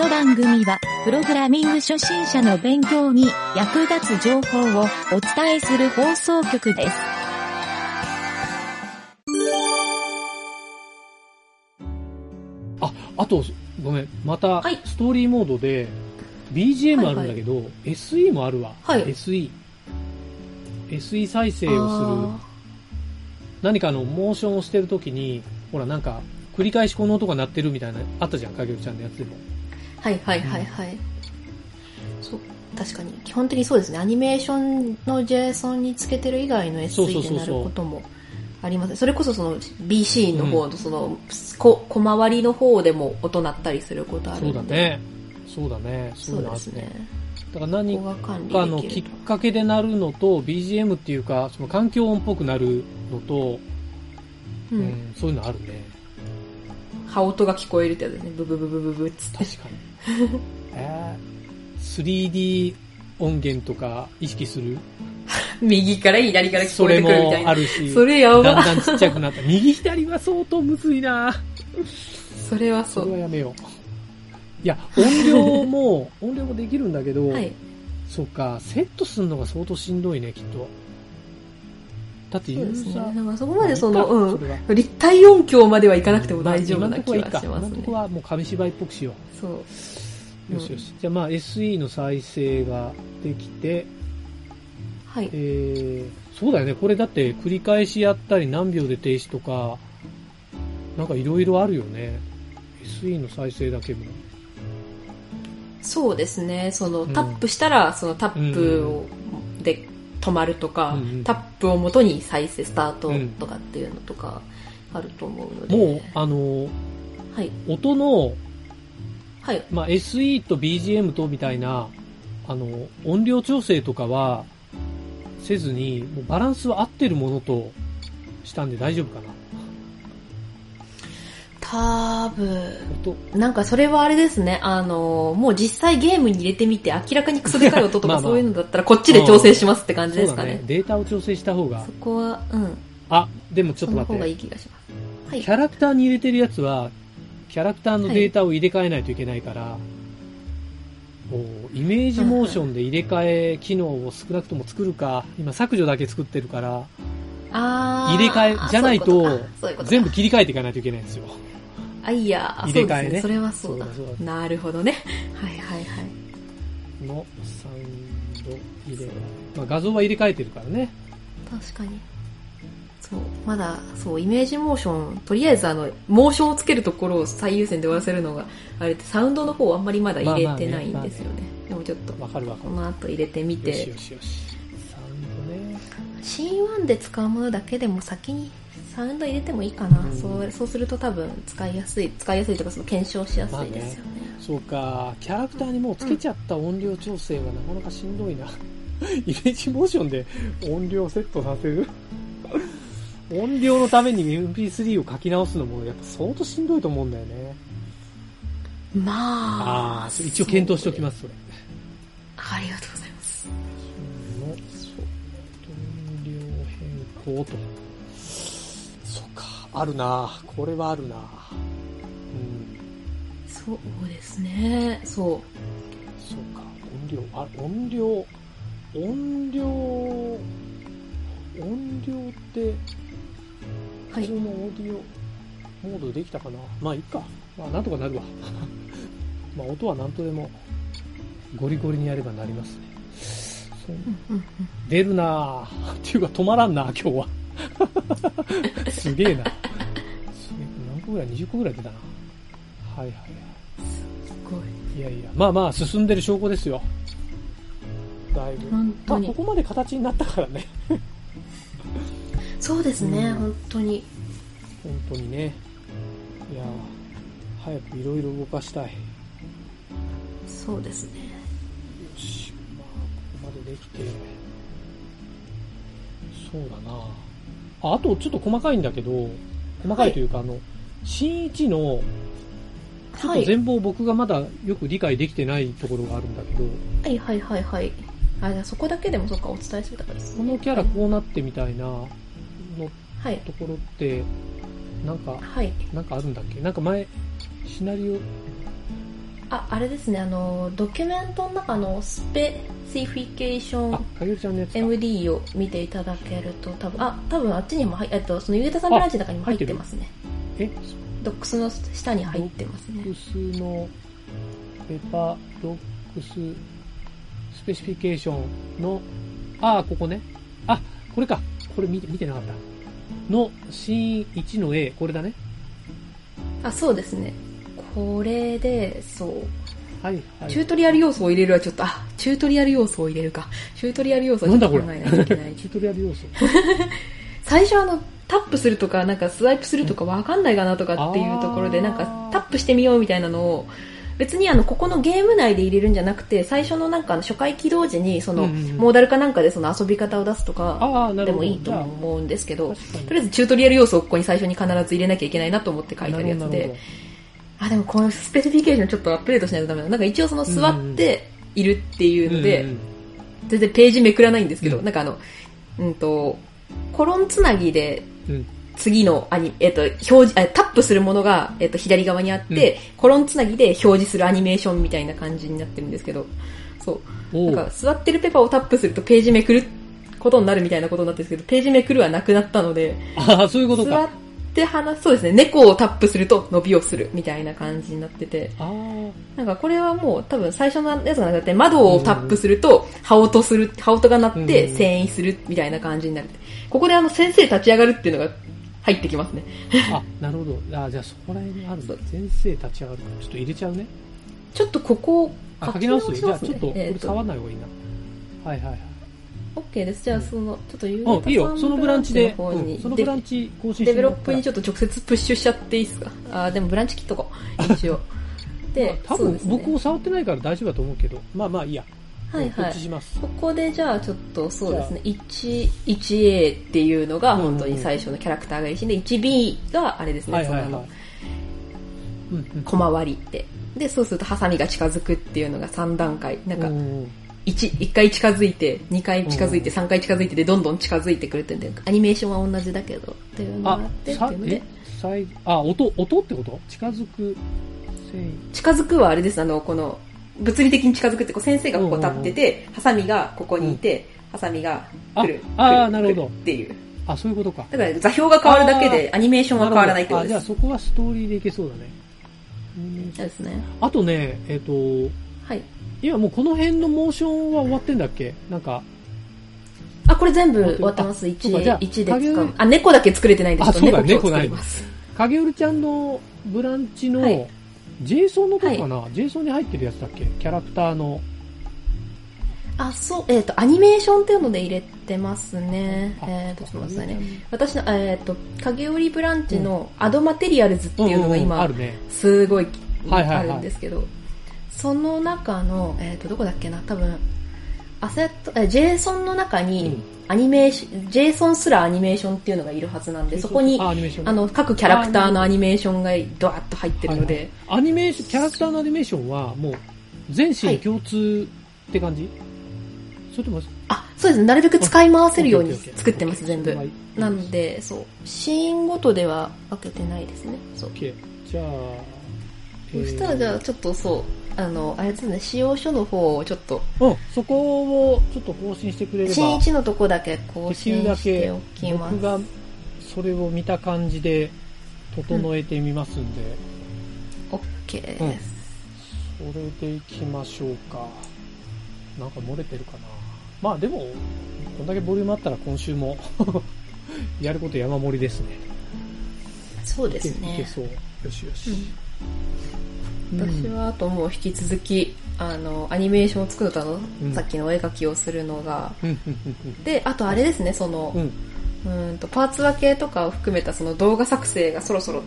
の番組は、プログラミング初心者の勉強に役立つ情報をお伝えする放送局です。あ、あと、ごめん、またはい、ストーリーモードで、BGM あるんだけど、SE もあるわ。はい SE。SE 再生をする。何かのモーションをしてるときに、ほらなんか、繰り返しこの音が鳴ってるみたいな、あったじゃん、かげるちゃんのやつでも。はいはいはいはい。そう、確かに。基本的にそうですね。アニメーションの JSON につけてる以外の SE でなることもありますね。それこそその BC の方のその、こ小回りの方でも音鳴ったりすることあるそ。うだね。そうだね。そう。ですね。だから何かのきっ。かけで鳴るのと、BGM っていうか、その環境音っぽくなるのと、う。うんん、そういうのあるね。羽音が聞こえるってやつね。ブブブブブブっつって。確かに。えー、3D 音源とか意識する？右から左から聞こえそれもてくるみたいな。あるし、それやだんば。だんちっちゃくなった。右左は相当むずいなそれはそそれはう。やめよう。いや、音量も、音量もできるんだけど、はい。そっか、セットするのが相当しんどいね、きっと。だってユ。ーザー、だからそこまでその、うん。立体音響まではいかなくても大丈夫な気今のとこはいいか。はしますね今のとこ。はもう紙芝居っぽくしよそう。う。よしよし。じゃあまあ SE の再生ができて、はい。えー、そうだよね。これだって繰り返しやったり何秒で停止とか、なんかいろいろあるよね。SE の再生だけも。そうですね。その、うんタップしたら、そのタップを、で止まるとか、うんうんタップをもとに再生スタートとかっていうのとかあると思うので。もう、あの、はい。音の、はい。まあ、SE と BGM とみたいな、あの、音量調整とかはせずに、もうバランスは合ってるものとしたんで大丈夫かな。多分、音、なんかそれはあれですね。あの、もう実際ゲームに入れてみて、明らかにクソでかい音とか そういうのだったら、こっちで調整しますって感じそうだねですかね。。データを調整した方がそ。こは、うん。あ、でもちょっと待って。キ。ャラクターに入れてるやつは、キャラクターのデータを入れ替えないといけないから、もうイメージモーションで入れ替え機能を少なくとも作るか、今削除だけ作ってるから、あー入れ替えじゃないと全部切り替えていかないといけないんですよ。あ、いや、入れ替えねそね。それはそうだ。そうだそうなるほどね。はいはいはい。のサウンド入れ替え。まあ、画像は入れ替えてるからね。確かに。そう。まだ、そう、イメージモーション、とりあえずあの、モーションをつけるところを最優先で終わらせるのが、あれってサウンドの方あんまりまだ入れてないんですよね。でもちょっと、わかるわかこる。の後入れてみよしてよ、しよし。サウンドね。C1 で使うものだけでも先にサウンド入れてもいいかな。うんそう、そうすると多分使いやすい、使いやすいとかその検証しやすいですよね。そうか、キャラクターにもうつけちゃった音量調整がなかなかしんどいな。イメージモーションで音量セットさせる？音量のために MP3 を書き直すのもやっぱ相当しんどいと思うんだよね。まあああ、一応検討しておきます、それ。ありがとうございます。の音量変更と。そうか、あるなこれはあるなうん。そうですね。そう。そうか、音量、あ、音量、音量、音量って、はい普通のオーディオモードでできたかな？まあいいか。まあなんとかなるわ。まあ音はなんとでもゴリゴリにやればなりますね。出るなぁ。っていうか止まらんな今日は。すげえな。すげえ。何個ぐらい ?20 個ぐらい出たな。はいはいはい。すごい。いやいや、まあまあ進んでる証拠ですよ。だいぶ。本まあ。ここまで形になったからね。そうですね、うん本当に。本当にね。いや早くいろいろ動かしたい。よそうですね。し、まあ、ここまでできて。そうだなあ、あとちょっと細かいんだけど、細かいというか、あの、新一の、ちょっはい。と全貌僕がまだよく理解できてないところがあるんだけど、はいはいはいはい。あ、じゃあそこだけでもそっかお伝えするからですね。このキャラこうなってみたいなのはい。ところって、なんか、はい。なんかあるんだっけ？なんか前、シナリオ、あ、あれですね、あの、ドキュメントの中のスペシフィケーショあン。MD を見ていただけると、多分あ、多分あっちにも入えっと、そのゆげたさんブランチの中にも入ってますね。え、 docs の下に入ってますね docs の、ペパ docs、specification の、ああ、ここね。あ、これか。これ見て、見てなかった。の、シーン1の A、これだね。あ、そうですね。これで、そう。はい、はい。チュートリアル要素を入れるはちょっと、あ、チュートリアル要素を入れるか。チュートリアル要素はちょっと考えないといけない。チュートリアル要素。最初あの、タップするとか、なんかスワイプするとかわかんないかなとかっていうところで、なんかタップしてみようみたいなのを、別にあの、ここのゲーム内で入れるんじゃなくて、最初のなんか初回起動時に、その、モーダルかなんかでその遊び方を出すとか。でもいいと思うんですけど、とりあ。えずチュートリアル要素をここに最初に必ず入れなきゃいけないなと思って書いてあるやつで。あ、でもこのスペシフィケーションちょっとアップデートしないとダメだ。なんか一応その座っているっていうので、全然ページめくらないんですけど、うん。なんかあの、うんと、コロンつなぎでうん次のアニ、えっ、と、表示、あタップするものが、えっ、と、左側にあって、コロンつなぎで表示するアニメーションみたいな感じになってるんですけど、そう。なんか、座ってるペパをタップするとページめくることになるみたいなことになってるんですけど、ページめくるはなくなったので、ああ、そういうこと座っか。て話す、そうですね、猫をタップすると伸びをするみたいな感じになってて、ああ、なんかこれはもう多分最初のやつがなくて、窓をタップすると、羽音する、羽音が鳴ってうん。遷移するみたいな感じになる。ここであの先生立ち上がるっていうのが入ってきますね。あ、なるほど。あじゃあそこら辺にあるんだ。先生立ち上がるから、ちょっと入れちゃうね。ちょっとここをあ、書き直す？ねじゃあちょっと、これ触らない方がいいな。はいはいはい。OK です。じゃあその、ちょっとゆううん、いいよ。そのブランチで、うんそのブランチ更新してデベロップにちょっと直接プッシュしちゃっていいですか？あーでもブランチ切っとこう。一応。で、多分そうですね僕も触ってないから大丈夫だと思うけど、まあまあいいや。はいはいこっち。します。ここでじゃあちょっとそうですね、1、1A っていうのが本当に最初のキャラクターがいいし、で、1B があれですね、はいはいはいその。小回りって。で、そうするとハサミが近づくっていうのが3段階。なんかう、ん1、1回近づいて、2回近づいて、うん3回近づいてで、どんどん近づいてくるっていうんで、アニメーションは同じだけど、っていうのがああって、っていうので、最あ、音、音ってこと？近づく。近づくはあれです、あの、この、物理的に近づくって、こう先生がここ立ってて、ハサミがここにいて、ハサミが来る。ああなるほど来っていう。あ、そういうことか。だから座標が変わるだけでアニメーションは変わらないってことあ、じゃあです。そこはストーリーでいけそうだね。そうですね。あとね、えっ、と、はい。今もうこの辺のモーションは終わってんだっけ？なんか、あ、これ全部終わってます。そうかじゃあ1、1で影使う。あ、猫だけ作れてないんで、ちょっとあそうだ猫なります。影織ちゃんのブランチの、はい JSON のとこかな、?JSON に入ってるやつだっけ？キャラクターの。あ、そう、えっ、と、アニメーションっていうので入れてますね。あえっ、と、ちょっと待ってくださいね。ね。私の、えっ、と、影織ブランチのアドマテリアルズっていうのが今、あるね。すごいはいはいはいあるんですけど、その中の、えっ、と、どこだっけな？多分、アセット、え、JSON の中うにん、アニメーション、JSON すらアニメーションっていうのがいるはずなんで、そこに、あ、の、各キャラクターのアニメーションがドワッと入ってるので、はいはい。アニメーション、キャラクターのアニメーションはもう全身共通って感じ、それとも、あ、そうですね。なるべく使い回せるように作ってます、全部。は。い。なんで、そう。シーンごとでは分けてないですね。そう。じゃあ、そしたらじゃあちょっとそう、あの、あれですね、使用書の方をちょっと、うん、そこをちょっと更新してくれれば、新一のとこだけ更新しておきます。僕がそれを見た感じで整えてみますんで、OK です。それでいきましょうか。なんか漏れてるかな。まあでも、こんだけボリュームあったら今週も やること山盛りですね。そうですねいけ。そう。よしよし。うんうん私はあともう引き続き、あの、アニメーションを作るたの、うん。さっきのお絵描きをするのが、うん。うん。うん。で、あとあれですね、その、うん。と、パーツ分けとかを含めたその動画作成がそろそろ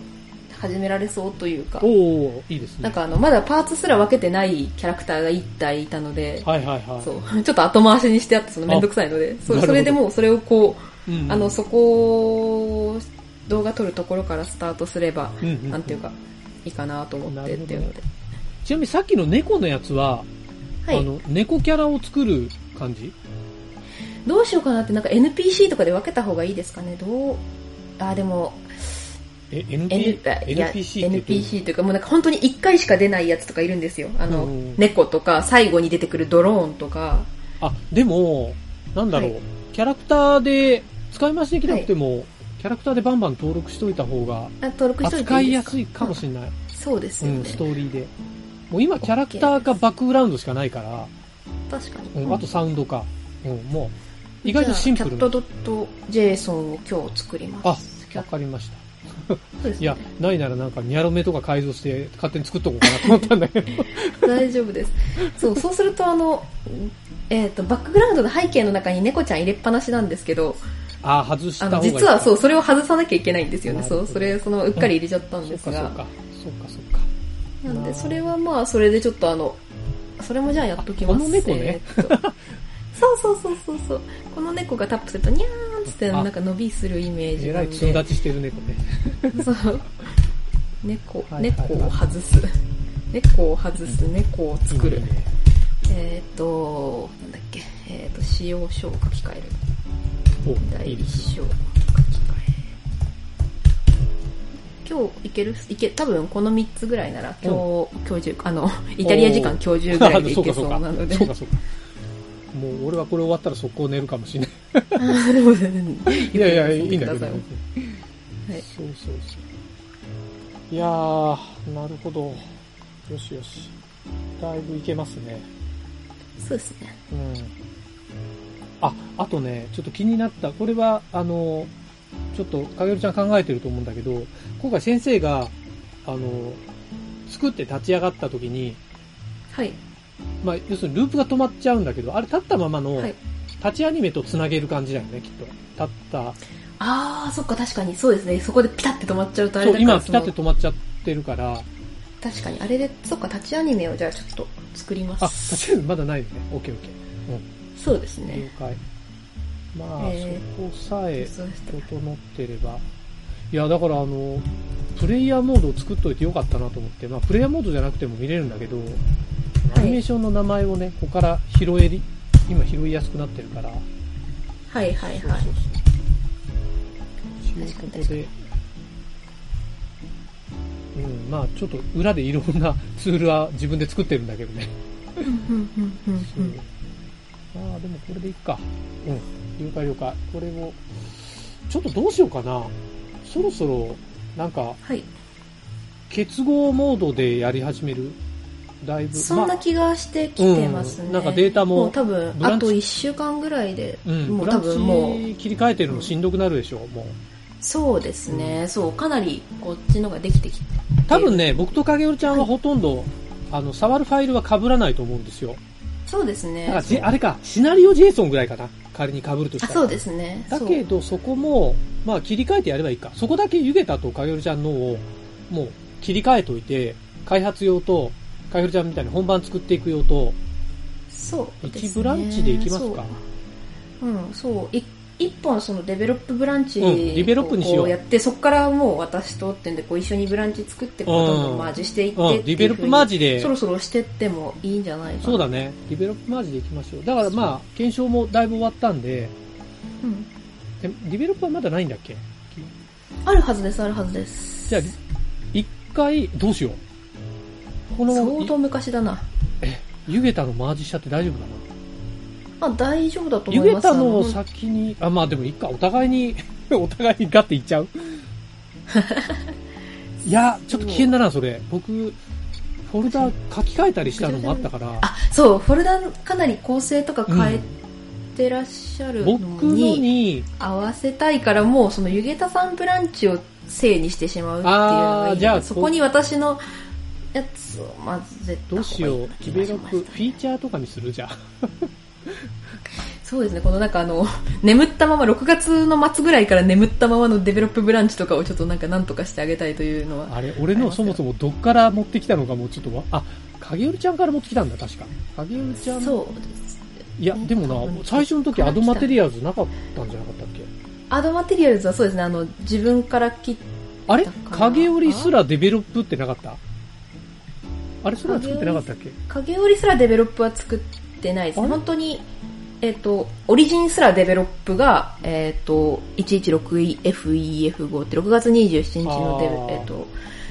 始められそうというか、おおいいですね。なんかあの、まだパーツすら分けてないキャラクターが1体いたので、はいはいはい。そう、ちょっと後回しにしてあって、そのめんどくさいので、それでもうそれをこうんう、あの、そこを動画撮るところからスタートすれば、うんうん。なんていうか、いいかなと思ってっていうので。ちなみにさっきの猫のやつは、はい。あの、猫キャラを作る感じ？どうしようかなって、なんか NPC とかで分けた方がいいですかね？どう、あ、でも、NP、NPC NPC というかもうなんか本当に1回しか出ないやつとかいるんですよ。あの、うん猫とか、最後に出てくるドローンとか。あ、でも、なんだろう、はいキャラクターで、使い回しできなくても、キャラクターでバンバン登録しといた方が、あ登録しといて扱いやすいかもしれない。そうですうん、よね。ストーリーで。もう今、キャラクターかバックグラウンドしかないから、確かに。うん、あとサウンドか。うん、もう、意外とシンプルな。キャットドット JSON を今日作ります。あわかりました。ねいや、ないならなんか、ニャロメとか改造して勝手に作っとこうかなと思ったんだけど。大丈夫です。そう、そうするとあの、えっ、と、バックグラウンドの背景の中に猫ちゃん入れっぱなしなんですけど、ああ、外した方が。実はそう、それを外さなきゃいけないんですよね。そう、それ、その、うっかり入れちゃったんですが。そうか、そうか。そうか、そうか。なんで、それはまあ、それでちょっとあの、それもじゃあやっときます。あこの猫ねえーっとそうそうそうそうそう。この猫がタップすると、ニャーンっつって、あなんか伸びするイメージえ。らいつん立ちしてる猫ね。そう。猫、猫を外す。猫を外す、猫を作る。いいねえーっと、なんだっけ、えーっと、使用書を書き換える。第一。章書き換え。今日いける？いけ、多分この3つぐらいなら、今日、今日中、あの、イタリア時間今日中ぐらいでいけそうなので。そうか、そうか。もう俺はこれ終わったら速攻寝るかもしれない。いやいや、いいんだけど。くださそうはいそうそう。いやー、なるほど。よしよし。だいぶいけますね。そうですね。うん。あ、あとね、ちょっと気になった。これは、あの、ちょっと、かげるちゃん考えてると思うんだけど、今回先生が、あの、作って立ち上がった時に、はい。まあ、要するにループが止まっちゃうんだけど、あれ立ったままの、はい。立ちアニメと繋げる感じだよね、きっと。立った。あー、そっか、確かにそうですね。そこでピタって止まっちゃうとあれだから今ピタって止まっちゃってるから、確かに、あれで、そっか、立ちアニメをじゃあちょっと作りまあ、す。立ちアニメまだないのね。オッケーオッケそうですー。了ね。解。まあ、えそこさえ整ってれば。いや、だからあの、プレイヤーモードを作っといてよかったなと思って、まあ、プレイヤーモードじゃなくても見れるんだけど、アニメーションの名前をね、ここから拾えり、今拾いやすくなってるから、はいはいはい。ということで、うん、まあちょっと裏でいろんなツールは自分で作ってるんだけどね。まあでもこれでいいか。うん、了解了解。これを、ちょっとどうしようかな。そろそろ、なんか、はい。結合モードでやり始める？だいぶ。そんなまあ気がしてきてますね。うんなんかデータももう多分、あと1週間ぐらいで、うん、もう多ブラン分もう、チ切り替えてるのしんどくなるでしょう、もう。そうですね、そう、かなりこっちのができてきて。多分ね、僕と影織ちゃんはほとんど、あの、触るファイルは被らないと思うんですよ。そうですね。だからじ、あれか、シナリオ JSON ぐらいかな。仮に被るとしたら。あそうですね。だけど、そこも、まあ、切り替えてやればいいか。そこだけゆげたと影織ちゃんのを、もう、切り替えといて、開発用と、影織ちゃんみたいに本番作っていく用と、そうね。一ブランチでいきますか？そう。うん、そう。い一本そのデベロップブランチうんデベロップにしようこやって、そこからもう私とってんで、こう一緒にブランチ作って、どんどんマージしていってうん、っていうディベロップマージでそ、ろそろしてってもいいんじゃないかな。そうだね。ディベロップマージでいきましょう。だからまあ、検証もだいぶ終わったんで、うん。でディベロップはまだないんだっけ？あるはずです、あるはずです。じゃあ、一回、どうしよう。この、相当昔だな。ゆげたのマージしちゃって大丈夫かなあ、大丈夫だとゆ思います。げたの先に、あ、まあでもいいか、お互いに、お互いにガッていっちゃう いや、ちょっと危険だな、それ。僕、フォルダ書き換えたりしたのもあったから、あ、そう、フォルダかなり構成とか変えてらっしゃるのに、に、合わせたいからもうそのゆげたさんブランチを正にしてしまうっていうのがいいじゃあそこに私のやつを混ぜたどうしよう、ディベロップ、フフィーチャーとかにするじゃあ。そうですねこのなんかあの眠ったまま6月の末ぐらいから眠ったままのデベロップブランチとかをちょっとなんかなんとかしてあげたいというのは。あれ、俺のそもそもどっから持ってきたのかもうちょっとわ、あ、影織ちゃんから持ってきたんだ、確か。影織ちゃん？そうですいや、でもな、最初の時 add materials なかったんじゃなかったっけ？ add materials はそうですね。あの自分から切っあれ？影織スラ develop ってなかった？あれそれは作ってなかったっけ？影織スラ develop は作ってないですあれ？本当にえっ、と、 origin スラ develop が、えっ、と、116FEF5 って6月27日のデベえっ、と、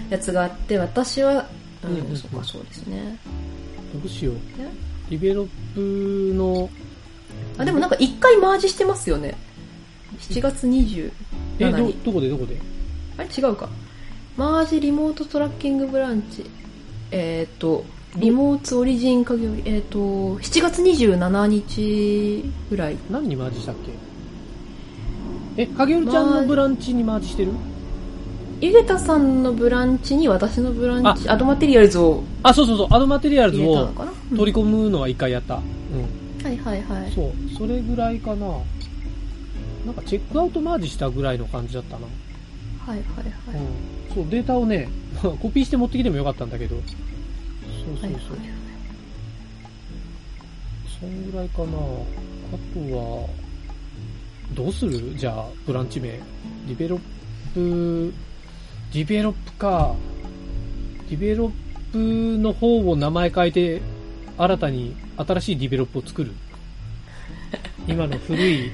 やつがあって、私は、ううんうんそっか、そうですね。どうしよう。えディベロップの、あ、でもなんか一回マージしてますよね。7月27え、どに。、どこで？どこで？あれ？違うか。マージリモートトラッキングブランチ。えっ、と、リモーツオリジン影織、えっ、と、7月27日ぐらい。何にマージしたっけ？え、影織ちゃんのブランチにマージしてる？ゆげたさんのブランチに私のブランチ、アドマテリアルズをあ、そうそうそう、アドマテリアルズを取り込むのは一回やった。うん。はいはいはい。そう、それぐらいかな。なんかチェックアウトマージしたぐらいの感じだったな。はいはいはい。うん。そう、データをね、コピーして持ってきてもよかったんだけど。そうそうはいはい。そんぐらいかな。あとは、どうする？じゃあ、ブランチ名。 develop、develop か。 develop の方を名前変えて、新たに新しい develop を作る。今の古い、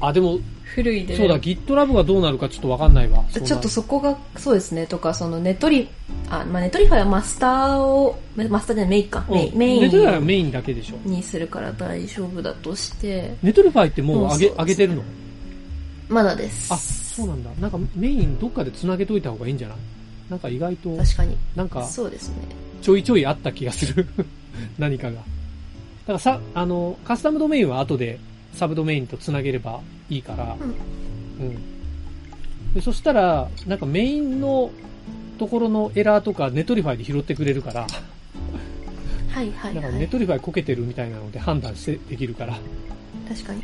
あ、でも、古いで。そうだ、GitLab がどうなるかちょっとわかんないわ。ちょっとそこが、そうですね、とか、そのネトリ、あ、まあ、 Netlify はマスターを、マスターじゃないメインか、うんメインメイ Netlify はンメインだけでしょ。にするから大丈夫だとして、 Netlify ってもう上げ、上げてるの？まだです。あ、そうなんだ。なんかメインどっかで繋げといた方がいいんじゃない？なんか意外と、確かに。なんかそうですね。ちょいちょいあった気がする。何かが。だからさ、あの、カスタムドメインは後でサブドメインと繋げればいいから、うん。でそしたら、なんかメインのところのエラーとか Netlify で拾ってくれるから、はいはいだからはい。 Netlify こけてるみたいなので判断してできるから。確かに。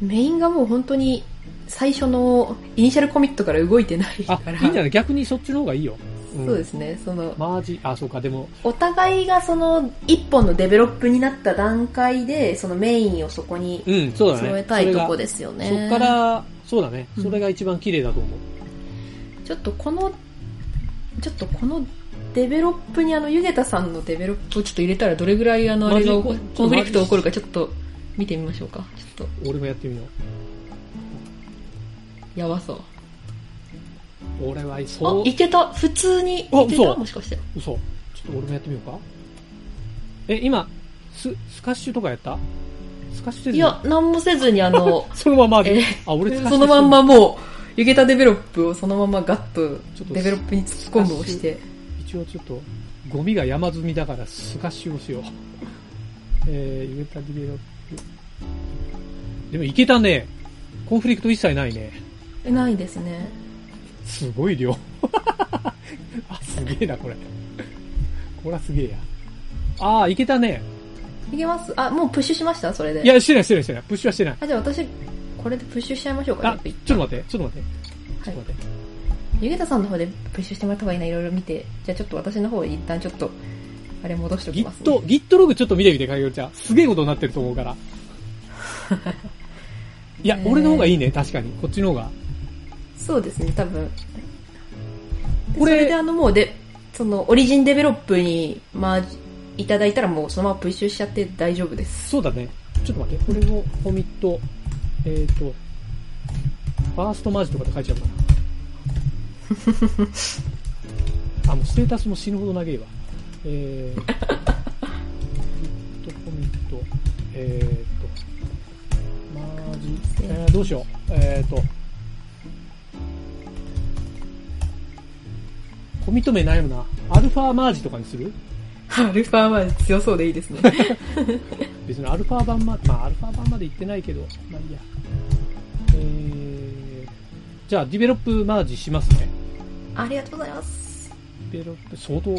メインがもう本当に最初の initial commit から動いてないあか、ら。いいんじゃない？逆にそっちの方がいいよ。んそうですね。その、マージ、あ、そうか、でも、お互いがその一本の develop になった段階で、そのメインをそこにうん、そうだね。揃えたいそれがとこですよね。そっから、そうだね。うんそれが一番綺麗だと思う。ちょっとこの、ちょっとこの develop にあの、ゆげたさんの develop をちょっと入れたらどれぐらいあの、あれが conflict 起こるかちょっと見てみましょうか。ちょっ俺もやってみよう。と、やばそう。俺は、そあ、う、いけた？普通にいけた？もしかして。嘘。ちょっと俺もやってみようか。え、今、ス、 squash とかやった？ squash せずにいや、なんもせずにあの、そのままでえあ、俺そのまんまもう、ゆげた develop をそのままガッと develop に突っ込むをして。一応ちょっと、ゴミが山積みだから squash をしよう。えー、ゆげた develop。でもいけたね。 conflict 一切ないね。えないですね。すごい量。あ、すげえな、これ。これはすげえや。ああ、いけたね。いけます？あ、もうプッシュしました？それで。い、や、してない、してない、してない。プッシュはしてない。あ、じゃあ私、これでプッシュしちゃいましょうか。あ、ちょっと待って、ちょっと待って。ちょっと待って。ゆげたさんの方でプッシュしてもらった方がいいな、いろいろ見て。じゃあちょっと私の方一旦ちょっと、あれ戻しておきます、ね。Git、Git ログちょっと見てみて、かげるちゃん。すげえことになってると思うから。いや、えー俺の方がいいね、確かに。こっちの方が。そうですね、多分。でこれそれであのもうで、そのオリジンデベロップに、まあ、いただいたらもうそのままプッシュしちゃって大丈夫です。そうだね。ちょっと待って、これのコミット、えっ、ー、と、ファーストマージとかって書いちゃうかな。あ、もうステータスも死ぬほど長いわ。えー、コミット、えーと、マージ、えー、どうしよう。えーと、コミット名悩むな。アルファマージとかにする？アルファは強そうでいいですね。別にアルファ版ま、まあアルファ版まで行ってないけど、まあいいや。えー、じゃあディベロップマージしますね。ありがとうございます。ディベロップ、相当、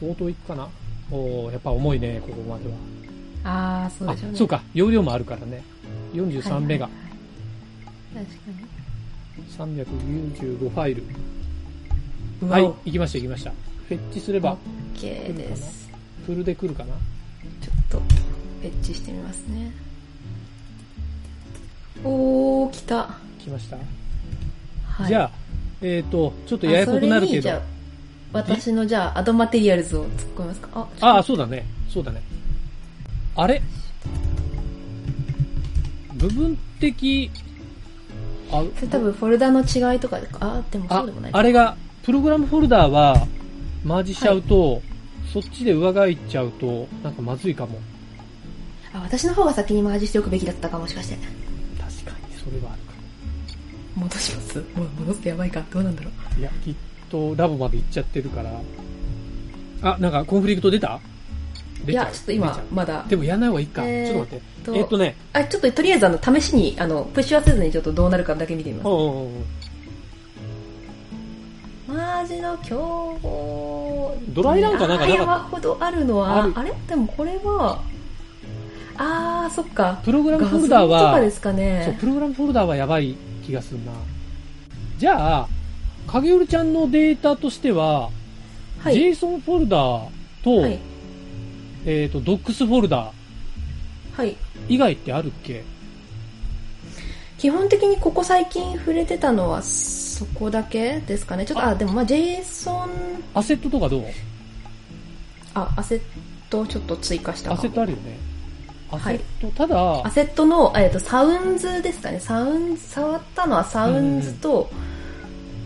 相当いくかな？おーやっぱ重いね、ここまでは。あー、そうあでしょうね。そうか、容量もあるからね。43メガ、はいはいはい。確かに。395ファイル。うはいわ、行きました行きました。フェッチすれば、OK です。フルで来るかな？ちょっと、ペッチしてみますね。おー、来た。来ました？はい。じゃあ、えっ、と、ちょっとややこくなるけど。私のじゃあ、アドマテリアルズを突っ込みますか？あ、ああ、そうだね。そうだね。あれ？部分的、あ、それ多分フォルダの違いとかでかあ、でもそあうでもない。あれが、プログラムフォルダーは、マージしちゃうと、そっちで上書いちゃうと、なんかまずいかも。あ、私の方が先にマージしておくべきだったかもしかして。確かに、それはあるか戻します？もう戻すとやばいかどうなんだろう。も。いや、きっとラボまで行っちゃってるから。あ、なんかコンフリクト出た？いや、ちょっと今まだ。でもやんない方がいいか。えーちょっと待って。とえっとね、あ、ちょっととりあえずあの、試しに、あの、プッシュはせずにちょっとどうなるかだけ見てみます。マージの競合。ドライランかなんかなか山ほどあるのは、あるあれ？でもこれは、あー、そっか。プログラムフォルダーはで、すかそう、ね。プログラムフォルダーはやばい気がするな。じゃあ、影織ちゃんのデータとしては、はい。JSON フォルダーと、はい。えっ、と、Docs フォルダはい。ー以外ってあるっけ？基本的にここ最近触れてたのはそこだけですかね。ちょっと、ああ、でもまあ JSON、アセットとかどう？あ、アセットちょっと追加したアセットあるよね。アセはいット、ただア、セットの、えっと、 sounds ですかね。 sounds、触ったのは sounds と、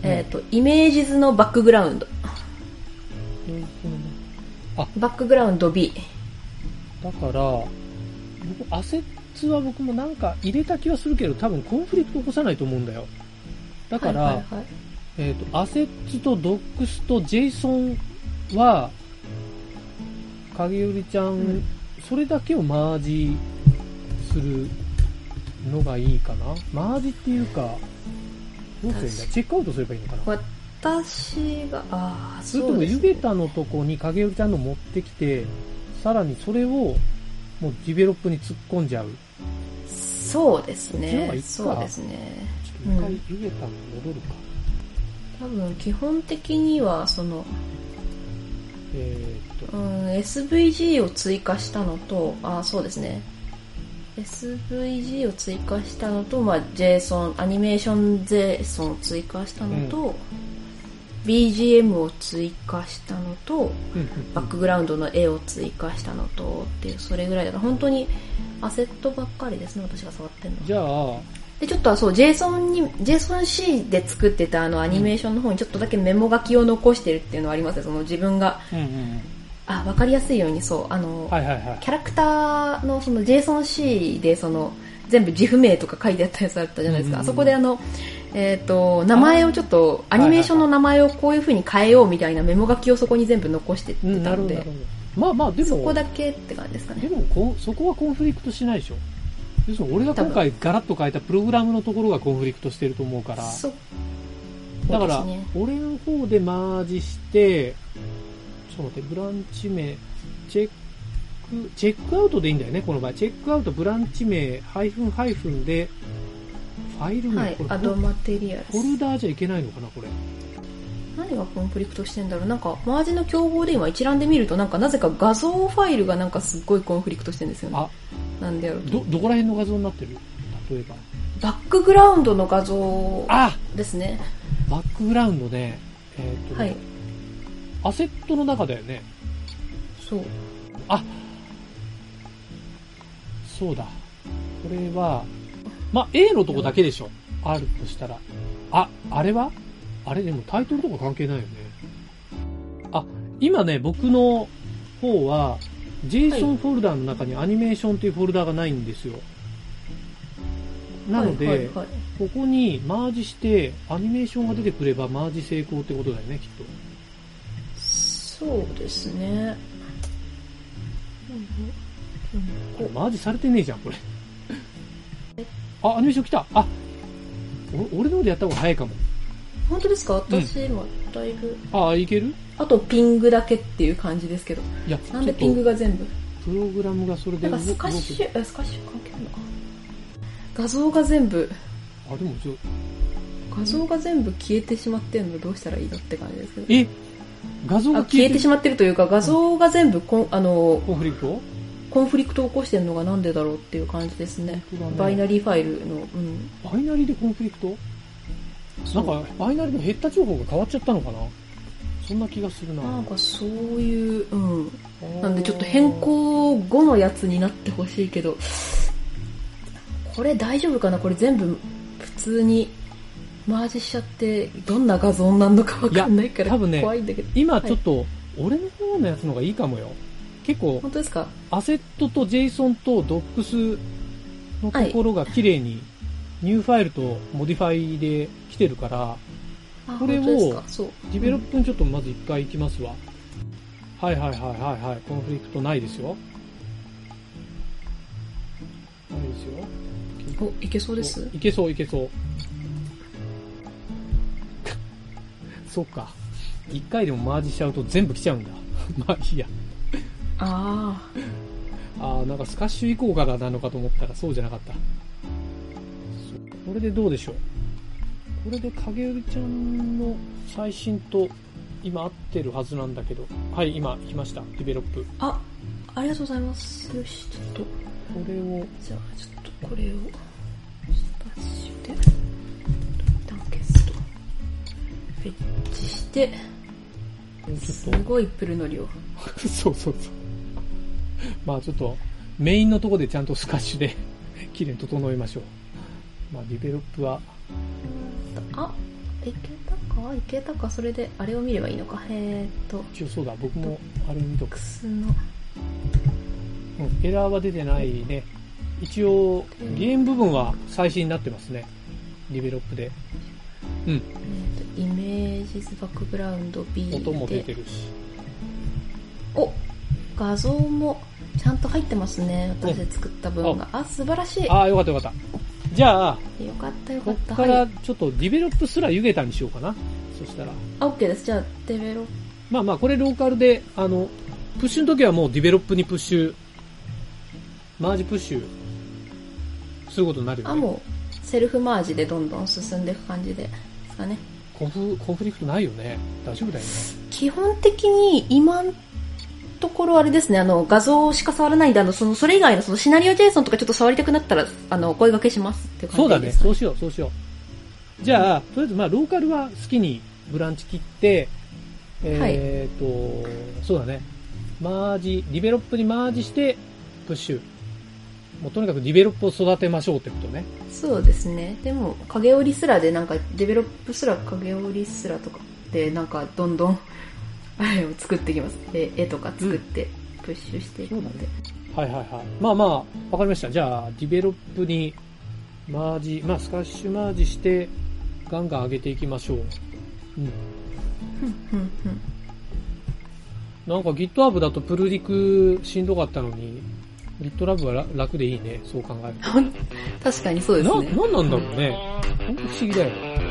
えっと、 images の background。 background B。だから、僕、アセットは僕もなんか入れた気はするけど、多分 conflict 起こさないと思うんだよ。だから、はいはいはい。えっ、と、アセットとドックスと JSON は、影織ちゃん、うん。それだけをマージするのがいいかな。マージっていうか、どうするんだ？確かチェックアウトすればいいのかな？私が、ああ、それとも。ゆげたのとこに影織ちゃんの持ってきて、さらにそれを、もうディベロップに突っ込んじゃう。そうですね。そうですね。ちょっと一回うんゆげたのに戻るか。多分、基本的には、その、えーっと、うん、SVG を追加したのと、あ、そうですね。SVG を追加したのと、まあ、JSON、アニメーション JSON を追加したのと、BGM を追加したのと、バックグラウンドの絵を追加したのと、っていう、それぐらいだから、本当にアセットばっかりですね、私が触ってるのは。じゃあ、で、ちょっとそう、JSON に、JSONC で作ってたあのアニメーションの方にちょっとだけメモ書きを残してるっていうのはありますね。その自分が、うんうんあ、わかりやすいようにそう、あの、はいはいはい。キャラクターのその JSONC でその、全部自負名とか書いてあったやつあったじゃないですか。うんうんうんあそこであの、えっ、と、名前をちょっと、アニメーションの名前をこういう風に変えようみたいなメモ書きをそこに全部残してってうん、たのでなるほどなる、ほど。まあまあ、でも、そこだけって感じですかね。でもこそこはコンフリクトしないでしょ。要するに俺が今回ガラッと変えたプログラムのところがコンフリクトしてると思うから、そう。だからね、俺の方でマージして、ちょっと待って、ブランチ名、チェック、チェックアウトでいいんだよね、この場合。チェックアウト、ブランチ名、ハイフンハイフンで、ファイル名、はいアドマテリアルフォルダーじゃいけないのかな、これ。何がコンフリクトしてんだろうなんか、マージの競合で今一覧で見ると、なんかなぜか画像ファイルがなんかすっごいコンフリクトしてるんですよね。あ、なんでやろうと。ど、どこら辺の画像になってる？例えば。バックグラウンドの画像あですね。バックグラウンドね、えっ、とね、はい。アセットの中だよね。そう。あそうだ。これは、まあ、A のとこだけでしょ。あるとしたら。あ、あれは？あれ？でもタイトルとか関係ないよね。あ、今ね、僕の方は、JSON フォルダーの中にアニメーションというフォルダーがないんですよ。なので、はいはいはいここにマージして、アニメーションが出てくればマージ成功ってことだよね、きっと。そうですね。うんこマージされてねえじゃん、これ。あ、アニメーション来た。あ、お俺の方でやった方が早いかも。う本当ですか？私、今、だいぶ。あ、いける？あと、ピングだけっていう感じですけど。いや、なんでピングがが全部？プログラムがそれでなんかスカッシュ、えスカッシュ関係あるのか画像が全部、あ、でもちょ、画像が全部消えてしまってるのどうしたらいいのって感じですけど。え？画像があ消えてしまってるというか、画像が全部コン、あの、コンフリクトconflict を起こしてるのがなんでだろうっていう感じですね。ねバイナリーファイルの、うん。バイナリーで conflict？なんか、バイナリーのヘッダ情報が変わっちゃったのかな？そんな気がするな。なんかそういう、うん。なんでちょっと変更後のやつになってほしいけど、これ大丈夫かな？これ全部普通にマージしちゃって、どんな画像になるのかわかんないからいや多分ね怖いんだけど。今ちょっと、俺の方のやつの方がいいかもよ。結構、本当ですか？アセットと JSON と Docs のところが綺麗に、 new file と modify で来てるから、あこれを。 develop にちょっとまず一回行きますわ。はいはいはいはいはい。 conflict ないですよ。ないですよ。お、いけそうです？いけそういけそう。そっか。一回でもマージしちゃうと全部来ちゃうんだ。まあいいや。あああ、なんかスカッシュ以降からなのかと思ったらそうじゃなかった。これでどうでしょう？これで影売ちゃんの最新と今合ってるはずなんだけど。はい、今来ました。ディベロップ。あ。あ、ありがとうございます。よし、ちょっと、これを、じゃあちょっとこれを、スパッシュで、一旦消すと、フェッチして、ちすごいプルの量。と、そうそうそう。まあちょっと、メインのとこでちゃんとスカッシュで 綺麗に整えましょう。まあディベロップは、あ、いけたか？いけたか？それで、あれを見ればいいのか？えーっと、一応そうだ、僕もあれ見とく。X の、うん、エラーは出てないね。一応、ゲーム部分は最新になってますね。 develop で。うん、えーっと、 images background B で。音も出てるし。お画像もちゃんと入ってますね。私で作った分が。あ、素晴らしい。よああ、よかったよかった。じゃあ、かったよかった。こっかはい。らちょっと develop スラゆげたにしようかな。そしたら。あ、OK です。じゃあ、デベロッまあまあ、これローカルで、あの、プッシュの時はもう develop にプッシュ、マージプッシュ、することになるプ、よね。あ、もう、セルフマージでどんどん進んでいく感じで。ですかね。コンフ、コンフリクトないよね。大丈夫だよね。基本的に今のところあれですね、あの、画像しか触らないんで、あの、その、それ以外のそのシナリオ JSON とかちょっと触りたくなったら、あの、お声掛けしますっていうそうだね。そうしよう、そうしよう。じゃあ、とりあえずまあ、ローカルは好きにブランチ切って、えっ、と、そうだね。マージ、 develop にマージして、プッシュ。もうとにかく develop を育てましょうってことね。そうですね。でも、影織りすらで、なんか、 develop すら影織りすらとかで、なんか、どんどん、あれを作っていきます。絵絵とか作って、プッシュしていくので。はいはいはい。まあまあ、わかりました。じゃあ、 develop にマージ、まあ、スカッシュマージして、ガンガン上げていきましょう。うん。ふんなんか GitHub だとプルリクしんどかったのに、GitLab は楽楽でいいね。そう考えると。確かにそうですな、ね。なんなんだろうね。ほんと不思議だよ。